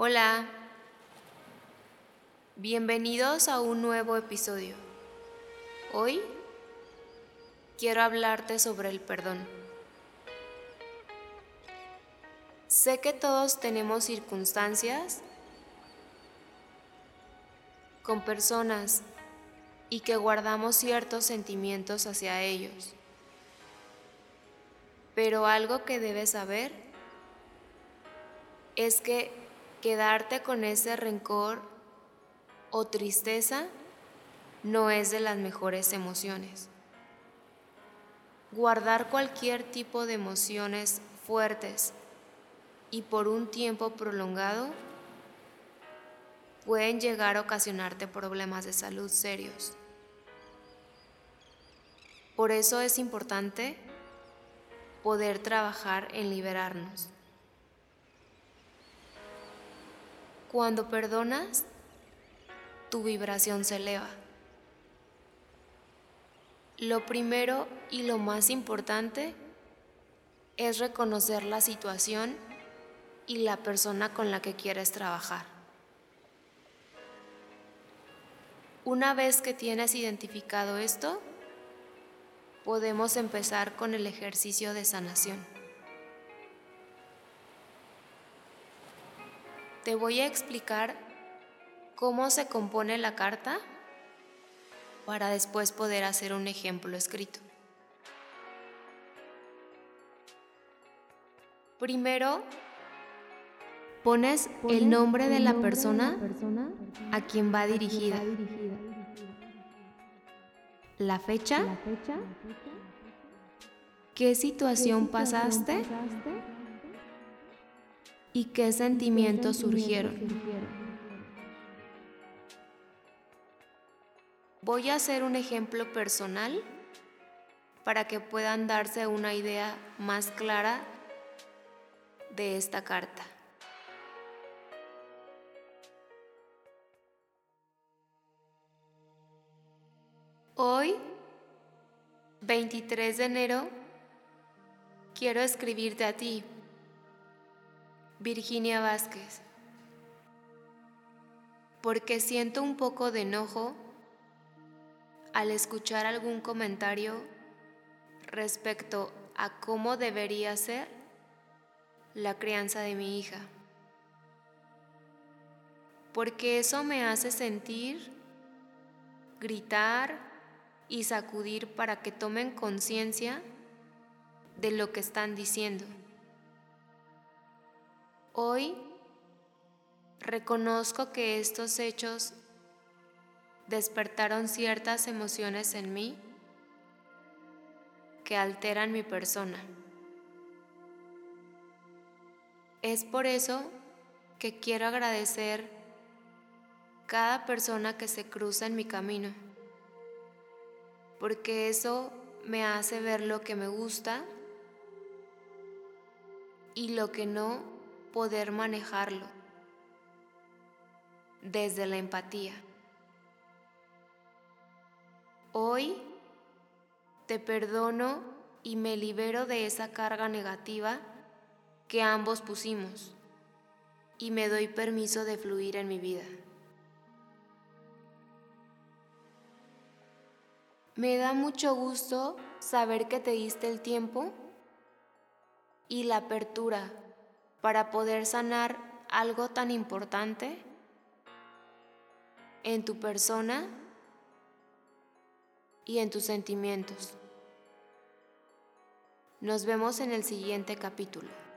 Hola, bienvenidos a un nuevo episodio. Hoy quiero hablarte sobre el perdón. Sé que todos tenemos circunstancias con personas y que guardamos ciertos sentimientos hacia ellos. Pero algo que debes saber es que quedarte con ese rencor o tristeza no es de las mejores emociones. Guardar cualquier tipo de emociones fuertes y por un tiempo prolongado pueden llegar a ocasionarte problemas de salud serios. Por eso es importante poder trabajar en liberarnos. Cuando perdonas, tu vibración se eleva. Lo primero y lo más importante es reconocer la situación y la persona con la que quieres trabajar. Una vez que tienes identificado esto, podemos empezar con el ejercicio de sanación. Te voy a explicar cómo se compone la carta para después poder hacer un ejemplo escrito. Primero, pones el nombre de la persona a quien va dirigida, la fecha, qué situación pasaste y qué sentimientos surgieron. Voy a hacer un ejemplo personal para que puedan darse una idea más clara de esta carta. Hoy, 23 de enero, quiero escribirte a ti, Virginia Vázquez, porque siento un poco de enojo al escuchar algún comentario respecto a cómo debería ser la crianza de mi hija, porque eso me hace sentir, gritar y sacudir para que tomen conciencia de lo que están diciendo. Hoy reconozco que estos hechos despertaron ciertas emociones en mí que alteran mi persona. Es por eso que quiero agradecer cada persona que se cruza en mi camino, porque eso me hace ver lo que me gusta y lo que no poder manejarlo desde la empatía. Hoy te perdono y me libero de esa carga negativa que ambos pusimos y me doy permiso de fluir en mi vida. Me da mucho gusto saber que te diste el tiempo y la apertura para poder sanar algo tan importante en tu persona y en tus sentimientos. Nos vemos en el siguiente capítulo.